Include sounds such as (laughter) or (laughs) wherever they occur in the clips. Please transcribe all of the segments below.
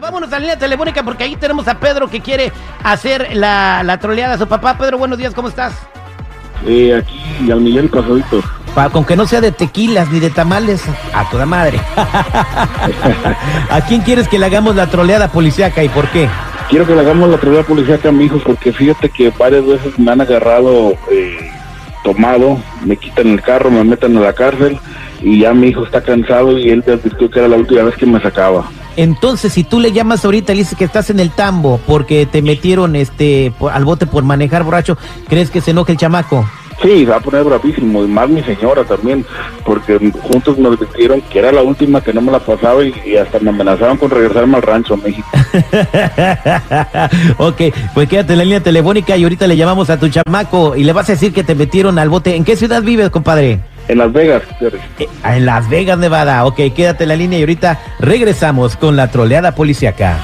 Vámonos a la línea telefónica porque ahí tenemos a Pedro que quiere hacer la, la troleada a su papá. Pedro, buenos días, ¿cómo estás? Eh, aquí al millón pasadito. Pa- con que no sea de tequilas ni de tamales, a toda madre. (laughs) ¿A quién quieres que le hagamos la troleada policíaca y por qué? Quiero que le hagamos la primera policía a mi hijo porque fíjate que varias veces me han agarrado eh, tomado, me quitan el carro, me meten a la cárcel y ya mi hijo está cansado y él me advirtió que era la última vez que me sacaba. Entonces, si tú le llamas ahorita y le dices que estás en el tambo porque te metieron este al bote por manejar borracho, ¿crees que se enoje el chamaco? Sí, se va a poner bravísimo y más mi señora también porque juntos me advirtieron que era la última que no me la pasaba y, y hasta me amenazaban con regresarme al rancho a México. (laughs) ok, pues quédate en la línea telefónica y ahorita le llamamos a tu chamaco y le vas a decir que te metieron al bote. ¿En qué ciudad vives, compadre? En Las Vegas. Eh, En Las Vegas, Nevada. Ok, quédate en la línea y ahorita regresamos con la troleada policiaca.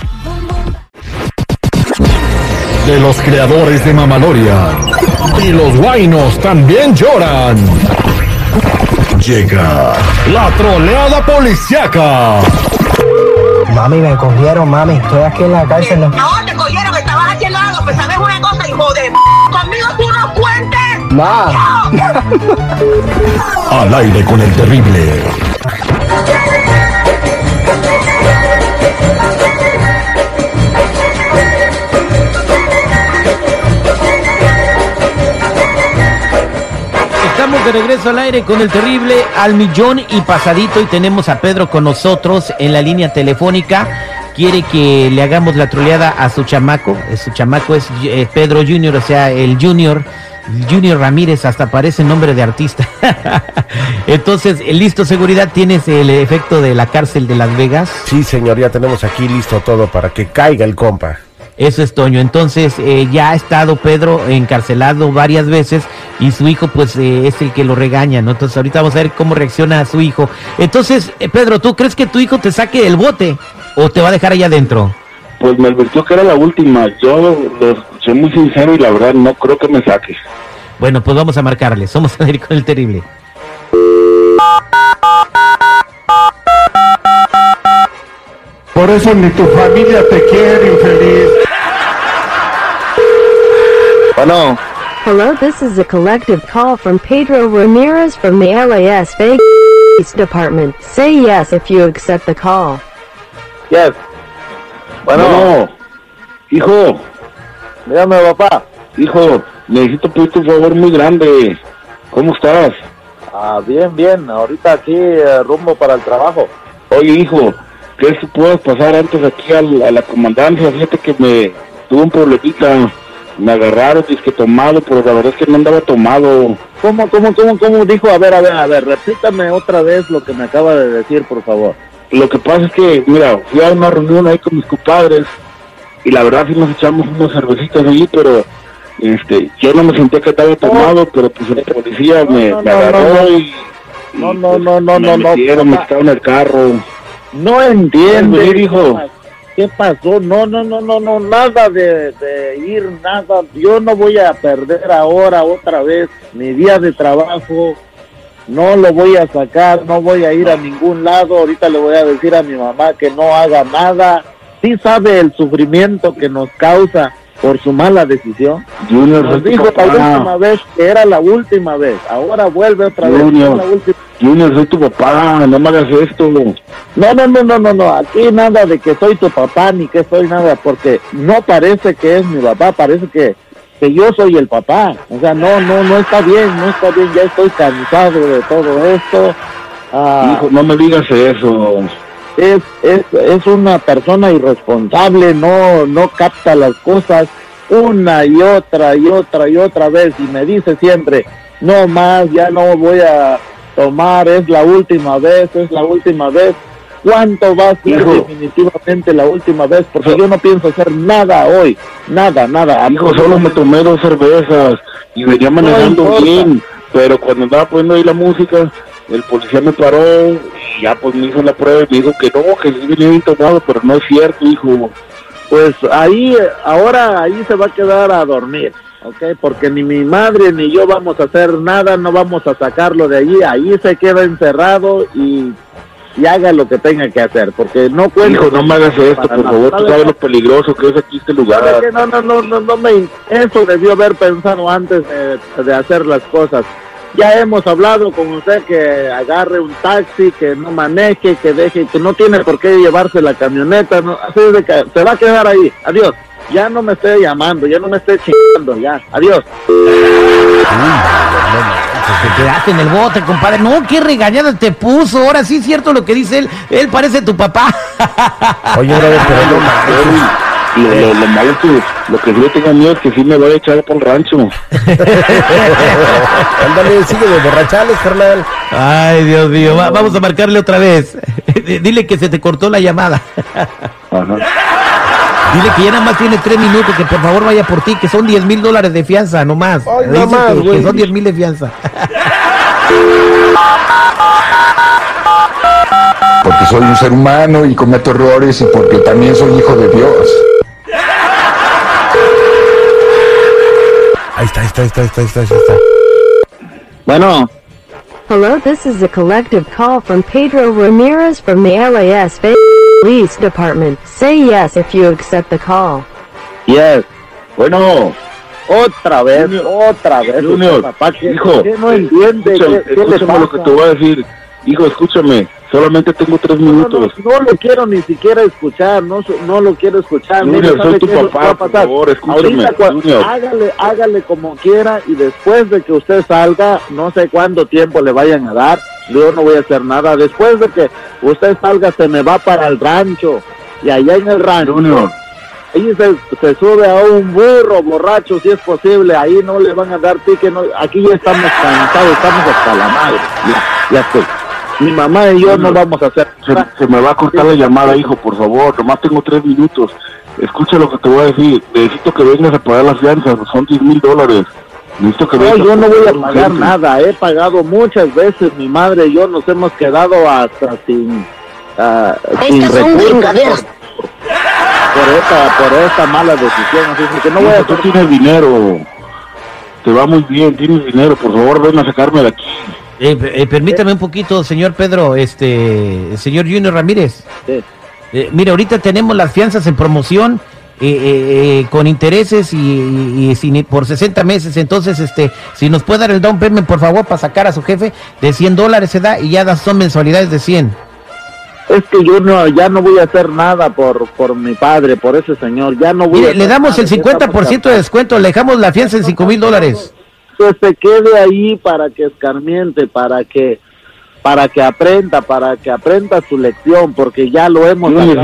de los creadores de Mamaloria. Y los guainos también lloran. Llega la troleada policiaca. Mami, me cogieron, mami. Estoy aquí en la cárcel. No. Te cogieron, estabas haciendo algo, pues sabes una cosa, hijo de conmigo tú no cuentes. Ma. (laughs) Al aire con el terrible. Estamos de regreso al aire con el terrible al millón y pasadito y tenemos a Pedro con nosotros en la línea telefónica. Quiere que le hagamos la troleada a su chamaco. Eh, Su chamaco es eh, Pedro Junior, o sea, el Junior. Junior Ramírez, hasta parece nombre de artista. (laughs) Entonces, listo, seguridad, tienes el efecto de la cárcel de Las Vegas. Sí, señor, ya tenemos aquí listo todo para que caiga el compa. Eso es Toño. Entonces, eh, ya ha estado Pedro encarcelado varias veces y su hijo, pues, eh, es el que lo regaña, ¿no? Entonces, ahorita vamos a ver cómo reacciona su hijo. Entonces, eh, Pedro, ¿tú crees que tu hijo te saque del bote o te va a dejar allá adentro? Pues me advirtió que era la última. Yo lo escuché muy sincero y la verdad no creo que me saque. Bueno, pues vamos a marcarle. Somos a ir con el terrible. Por eso ni tu familia te quiere, infeliz. Bueno, Hello, this is a collective call from Pedro Ramirez from the LAS Vegas Department. Say yes if you accept the call. yes. Bueno, hijo, Dígame, papá. hijo, necesito pedirte un favor muy grande. ¿Cómo estás? Ah, bien, bien. Ahorita aquí eh, rumbo para el trabajo. Oye, hijo, ¿crees que puedas pasar antes aquí al- a la comandancia? Fíjate que me tuve un problemita. Me agarraron, que tomado, pero la verdad es que no andaba tomado. ¿Cómo, cómo, cómo, cómo dijo? A ver, a ver, a ver, repítame otra vez lo que me acaba de decir, por favor. Lo que pasa es que, mira, fui a una reunión ahí con mis compadres y la verdad sí nos echamos unas cervecitas allí, pero este, yo no me sentía que estaba tomado, pero pues el policía me, no, me no, agarró no, no. y, y, No, no, pues, no, no, me no, no, metieron, me quitaron el carro. No entiende. venir, hijo. ¿Qué pasó? No, no, no, no, no, nada de, de ir, nada. Yo no voy a perder ahora otra vez mi día de trabajo. No lo voy a sacar, no voy a ir a ningún lado. Ahorita le voy a decir a mi mamá que no haga nada. Sí sabe el sufrimiento que nos causa por su mala decisión. Junior, Nos dijo la última vez que era la última vez. Ahora vuelve otra vez. Junior. La última. Junior, soy tu papá, no me hagas esto. No, no, no, no, no, no, aquí nada de que soy tu papá ni que soy nada, porque no parece que es mi papá, parece que, que yo soy el papá. O sea, no, no, no está bien, no está bien, ya estoy cansado de todo esto. Ah, Hijo, no me digas eso. Es, es, es una persona irresponsable, no, no capta las cosas. una y otra y otra y otra vez y me dice siempre, no más, ya no voy a tomar, es la última vez, es la última vez. ¿Cuánto va a ser Hijo. definitivamente la última vez? Porque yo no pienso hacer nada hoy, nada, nada. Hijo, solo me tomé dos cervezas y venía manejando bien, pero cuando andaba poniendo ahí la música, el policía me paró ya pues me hizo la prueba y me dijo que no, que sí venía tomado, pero no es cierto, hijo. Pues ahí, ahora ahí se va a quedar a dormir, ¿ok? Porque ni mi madre ni yo vamos a hacer nada, no vamos a sacarlo de allí, ahí se queda encerrado y, y haga lo que tenga que hacer, porque no cuento. Hijo, no me hagas esto, por favor, tú ¿Sabe sabes lo peligroso que es aquí este ¿Sabe lugar. No, no, no, no, no me, eso debió haber pensado antes de, de hacer las cosas. Ya hemos hablado con usted que agarre un taxi, que no maneje, que deje, que no tiene por qué llevarse la camioneta, no, así de que se va a quedar ahí. Adiós. Ya no me esté llamando, ya no me esté chingando, ya. Adiós. Te quedaste en el bote, compadre. No, qué regañada te puso. Ahora sí es cierto lo que dice él. Él parece tu papá. Oye, brother, pero no. Lo, lo, lo malo es que lo que sí le tengo miedo es que sí me vaya a echar por el rancho. (laughs) Ándale, sigue de borrachales, carnal. Ay, Dios mío. Va- vamos a marcarle otra vez. (laughs) Dile que se te cortó la llamada. (laughs) Ajá. Dile que ya nada más tiene tres minutos, que por favor vaya por ti, que son 10 mil dólares de fianza, nomás. Ay, Dice nomás, que- son 10 mil de fianza. porque soy un ser humano y cometo errores y porque también soy hijo de Dios. Está, ahí está, ahí está, ahí está, ahí está, ahí está. Bueno, Hello, this is a collective call from Pedro Ramirez from the LAS Vegas Police Department. Say yes if you accept the call. yes. Bueno, Otra vez, Junior, otra vez. Junior, usted, papá, ¿qué- hijo, qué no entiende? escúchame, ¿Qué, qué le escúchame lo que pasa? te voy a decir. Hijo, escúchame, solamente tengo tres No, no, minutos. no lo quiero ni siquiera escuchar, no, no lo quiero escuchar. Junior, Mire, ¿sabe soy tu papá, por favor, escúchame, Ahorita, hágale, hágale como quiera y después de que usted salga, no sé cuánto tiempo le vayan a dar, yo no voy a hacer nada. Después de que usted salga, se me va para el rancho y allá en el rancho. Junior, Ahí se, se sube a un burro borracho si es posible, ahí no le van a dar pique, no, aquí ya estamos cansados, estamos hasta la madre, ya, ya estoy. Mi mamá y yo no vamos a hacer se, se me va a cortar la llamada, hijo, por favor. Nomás tengo tres minutos. Escucha lo que te voy a decir. Necesito que vengas a pagar las fianzas. Son 10 mil dólares. Necesito que No, vengas. yo no voy a pagar urgente. nada, he pagado muchas veces, mi madre y yo nos hemos quedado hasta sin, ah, sin recursos por, esta, por esta mala decisión, así que no voy a tú tienes dinero. Te va muy bien, tienes dinero. Por favor, ven a sacarme de aquí. Eh, eh, permítame un poquito, señor Pedro, este, señor Junior Ramírez. Sí. Eh, mire, ahorita tenemos las fianzas en promoción eh, con intereses y, y- y sin- por 60 meses. Entonces, este, si nos puede dar el down payment, por favor, para sacar a su jefe de 100 dólares se da y ya son mensualidades de 100. Es que yo no, ya no voy a hacer nada por, por mi padre, por ese señor, ya no voy a Mire, hacer le damos nada, el ya estamos 50% de descuento, le dejamos la fianza en 5 mil dólares. Que se quede ahí para que escarmiente, para que para que aprenda, para que aprenda su lección, porque ya lo hemos veces,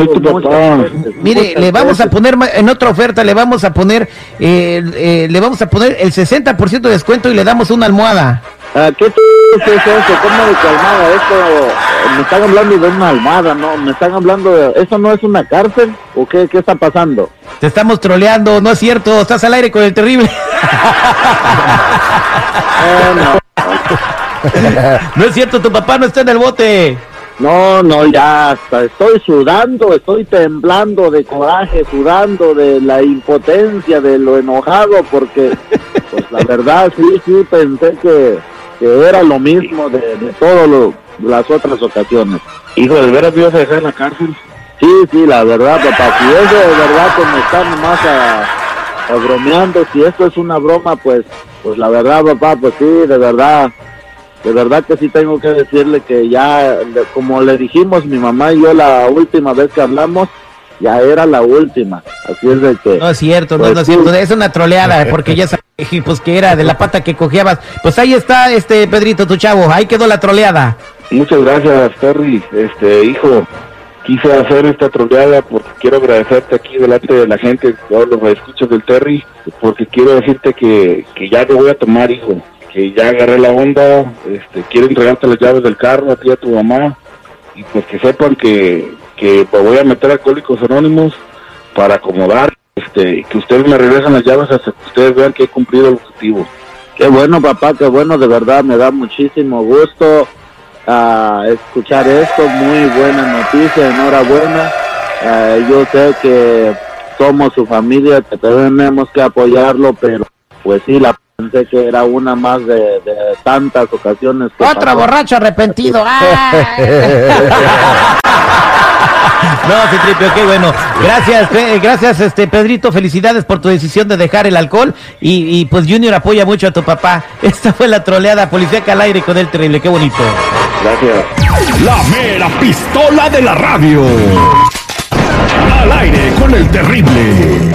Mire, le vamos a poner en otra oferta, le vamos a poner, eh, eh, le vamos a poner el 60% de descuento y le damos una almohada. Ah, ¿Qué es eso? ¿Cómo de que almohada? Esto, me están hablando de una almohada, ¿no? Me están hablando de... ¿Eso no es una cárcel? ¿O qué, qué está pasando? Te estamos troleando, no es cierto, estás al aire con el terrible. (laughs) Eh, no. No es cierto, tu papá no está en el bote. No, no, ya hasta estoy sudando, estoy temblando de coraje, sudando de la impotencia, de lo enojado, porque, pues la verdad, sí, sí, pensé que, que era lo mismo de, de todas las otras ocasiones. Hijo, ¿de veras me ibas a dejar en la cárcel? Sí, sí, la verdad, papá, si es de verdad que me están nomás a, a bromeando, si esto es una broma, pues, pues la verdad, papá, pues sí, de verdad, de verdad que sí tengo que decirle que ya, como le dijimos mi mamá y yo la última vez que hablamos, ya era la última, así es de que... No es cierto, no, Pues no es cierto, es una troleada, porque ya sabes (laughs) (laughs) pues, que era de la pata que cojeabas. Pues ahí está, este Pedrito, tu chavo, ahí quedó la troleada. Muchas gracias, Terry. Este, hijo, quise hacer esta troleada porque quiero agradecerte aquí delante de la gente, todos los escuchos del Terry, porque quiero decirte que, que ya no voy a tomar, hijo, que ya agarré la onda, este, quiero entregarte las llaves del carro a ti y a tu mamá, y pues que sepan que, que voy a meter a Alcohólicos Anónimos para acomodar, este, que ustedes me regresen las llaves hasta que ustedes vean que he cumplido el objetivo. Qué bueno, papá, qué bueno, de verdad me da muchísimo gusto ah, escuchar esto. Muy buena noticia, enhorabuena. Ah, yo sé que somos su familia, que tenemos que apoyarlo, pero pues sí, la pensé que era una más de, de tantas ocasiones. Que Otro pasó. borracho arrepentido. (laughs) ¡Ah! No, Citripio, qué bueno. Gracias, Pe- gracias, este Pedrito. Felicidades por tu decisión de dejar el alcohol. Y, y, pues Junior apoya mucho a tu papá. (laughs) Esta fue la troleada policíaca al aire con el terrible. Qué bonito. Gracias. La mera pistola de la radio. Al aire con el terrible.